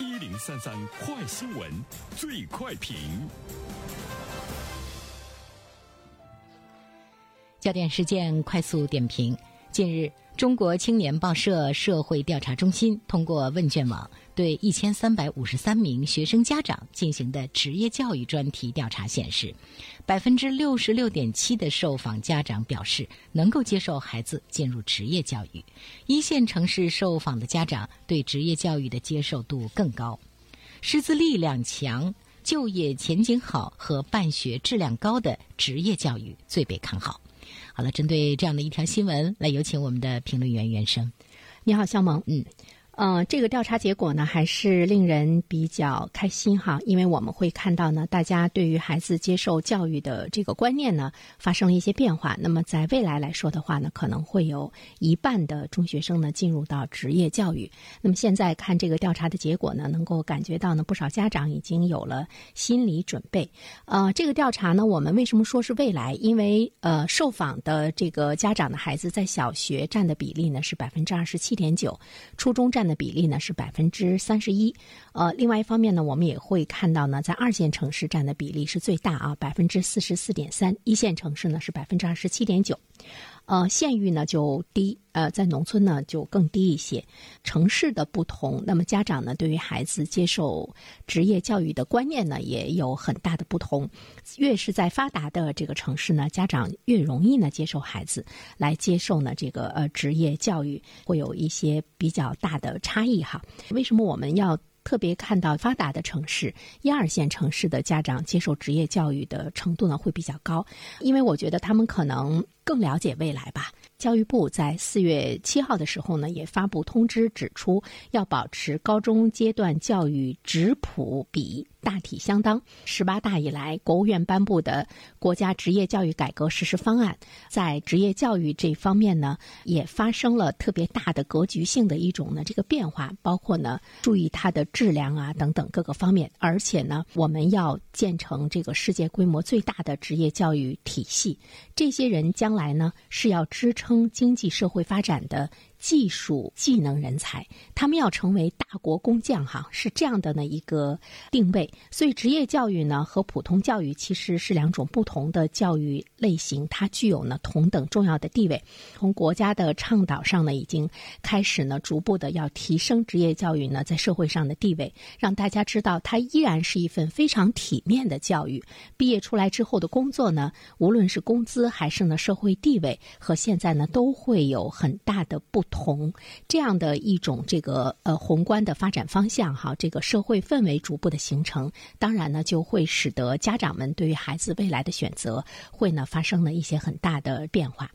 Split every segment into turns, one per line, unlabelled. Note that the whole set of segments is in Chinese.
一零三三快新闻，最快评。
焦点事件快速点评。近日，中国青年报社社会调查中心通过问卷网对一千三百五十三名学生家长进行的职业教育专题调查显示，百分之六十六点七的受访家长表示能够接受孩子进入职业教育。一线城市受访的家长对职业教育的接受度更高，师资力量强、就业前景好和办学质量高的职业教育最被看好。好了，针对这样的一条新闻，来有请我们的评论员袁生。
你好，肖萌。嗯。呃，这个调查结果呢，还是令人比较开心哈，因为我们会看到呢，大家对于孩子接受教育的这个观念呢，发生了一些变化。那么在未来来说的话呢，可能会有一半的中学生呢进入到职业教育。那么现在看这个调查的结果呢，能够感觉到呢，不少家长已经有了心理准备。呃，这个调查呢，我们为什么说是未来？因为呃，受访的这个家长的孩子在小学占的比例呢是百分之二十七点九，初中占。占比例呢是百分之三十一，呃，另外一方面呢，我们也会看到呢，在二线城市占的比例是最大啊，百分之四十四点三，一线城市呢是百分之二十七点九。呃，县域呢就低，呃，在农村呢就更低一些。城市的不同，那么家长呢对于孩子接受职业教育的观念呢也有很大的不同。越是在发达的这个城市呢，家长越容易呢接受孩子来接受呢这个呃职业教育，会有一些比较大的差异哈。为什么我们要？特别看到发达的城市、一二线城市的家长接受职业教育的程度呢会比较高，因为我觉得他们可能更了解未来吧。教育部在四月七号的时候呢，也发布通知指出，要保持高中阶段教育质谱比大体相当。十八大以来，国务院颁布的国家职业教育改革实施方案，在职业教育这方面呢，也发生了特别大的格局性的一种呢这个变化，包括呢注意它的质量啊等等各个方面，而且呢，我们要建成这个世界规模最大的职业教育体系。这些人将将来呢是要支撑。经济社会发展的。技术技能人才，他们要成为大国工匠，哈，是这样的呢一个定位。所以，职业教育呢和普通教育其实是两种不同的教育类型，它具有呢同等重要的地位。从国家的倡导上呢，已经开始呢逐步的要提升职业教育呢在社会上的地位，让大家知道它依然是一份非常体面的教育。毕业出来之后的工作呢，无论是工资还是呢社会地位，和现在呢都会有很大的不。同这样的一种这个呃宏观的发展方向哈，这个社会氛围逐步的形成，当然呢就会使得家长们对于孩子未来的选择会呢发生了一些很大的变化。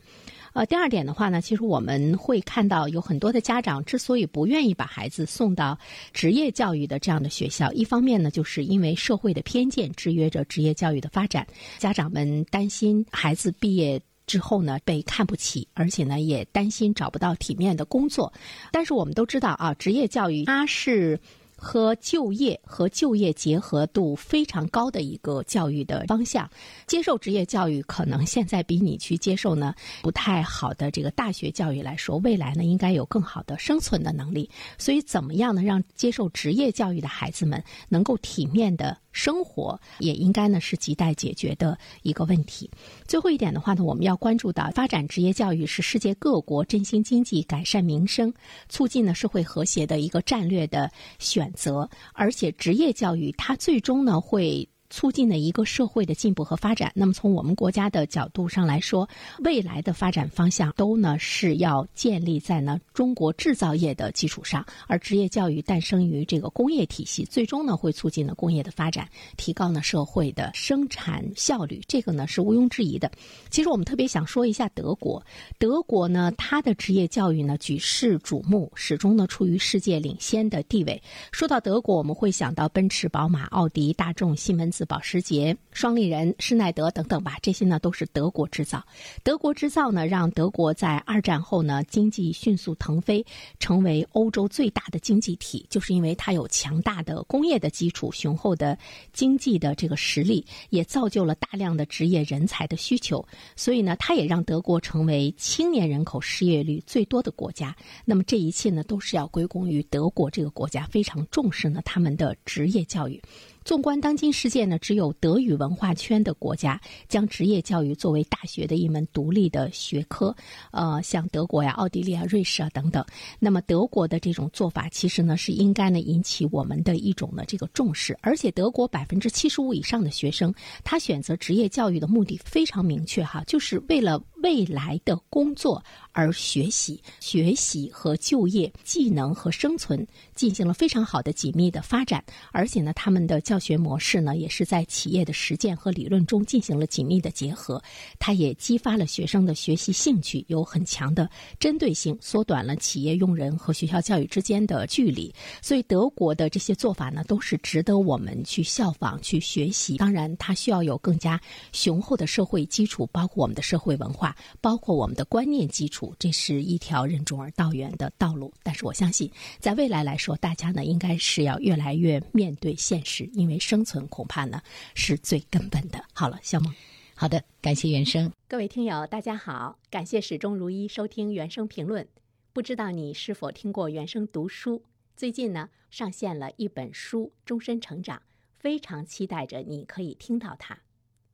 呃，第二点的话呢，其实我们会看到有很多的家长之所以不愿意把孩子送到职业教育的这样的学校，一方面呢就是因为社会的偏见制约着职业教育的发展，家长们担心孩子毕业。之后呢，被看不起，而且呢，也担心找不到体面的工作。但是我们都知道啊，职业教育它是。和就业和就业结合度非常高的一个教育的方向，接受职业教育可能现在比你去接受呢不太好的这个大学教育来说，未来呢应该有更好的生存的能力。所以，怎么样呢让接受职业教育的孩子们能够体面的生活，也应该呢是亟待解决的一个问题。最后一点的话呢，我们要关注到发展职业教育是世界各国振兴经济、改善民生、促进呢社会和谐的一个战略的。选择，而且职业教育它最终呢会。促进了一个社会的进步和发展。那么从我们国家的角度上来说，未来的发展方向都呢是要建立在呢中国制造业的基础上，而职业教育诞生于这个工业体系，最终呢会促进了工业的发展，提高呢社会的生产效率，这个呢是毋庸置疑的。其实我们特别想说一下德国，德国呢它的职业教育呢举世瞩目，始终呢处于世界领先的地位。说到德国，我们会想到奔驰、宝马、奥迪、大众、西门保时捷、双立人、施耐德等等吧，这些呢都是德国制造。德国制造呢，让德国在二战后呢经济迅速腾飞，成为欧洲最大的经济体，就是因为它有强大的工业的基础、雄厚的经济的这个实力，也造就了大量的职业人才的需求。所以呢，它也让德国成为青年人口失业率最多的国家。那么这一切呢，都是要归功于德国这个国家非常重视呢他们的职业教育。纵观当今世界呢，只有德语文化圈的国家将职业教育作为大学的一门独立的学科。呃，像德国呀、奥地利啊、瑞士啊等等。那么德国的这种做法，其实呢是应该呢引起我们的一种呢这个重视。而且德国百分之七十五以上的学生，他选择职业教育的目的非常明确哈，就是为了未来的工作而学习、学习和就业、技能和生存进行了非常好的紧密的发展。而且呢，他们的教学模式呢，也是在企业的实践和理论中进行了紧密的结合。它也激发了学生的学习兴趣，有很强的针对性，缩短了企业用人和学校教育之间的距离。所以，德国的这些做法呢，都是值得我们去效仿、去学习。当然，它需要有更加雄厚的社会基础，包括我们的社会文化，包括我们的观念基础，这是一条任重而道远的道路。但是，我相信，在未来来说，大家呢，应该是要越来越面对现实，因为生存恐怕呢是最根本的。好了，肖梦，
好的，感谢原生。
各位听友，大家好，感谢始终如一收听原声评论。不知道你是否听过原声读书？最近呢，上线了一本书《终身成长》，非常期待着你可以听到它。《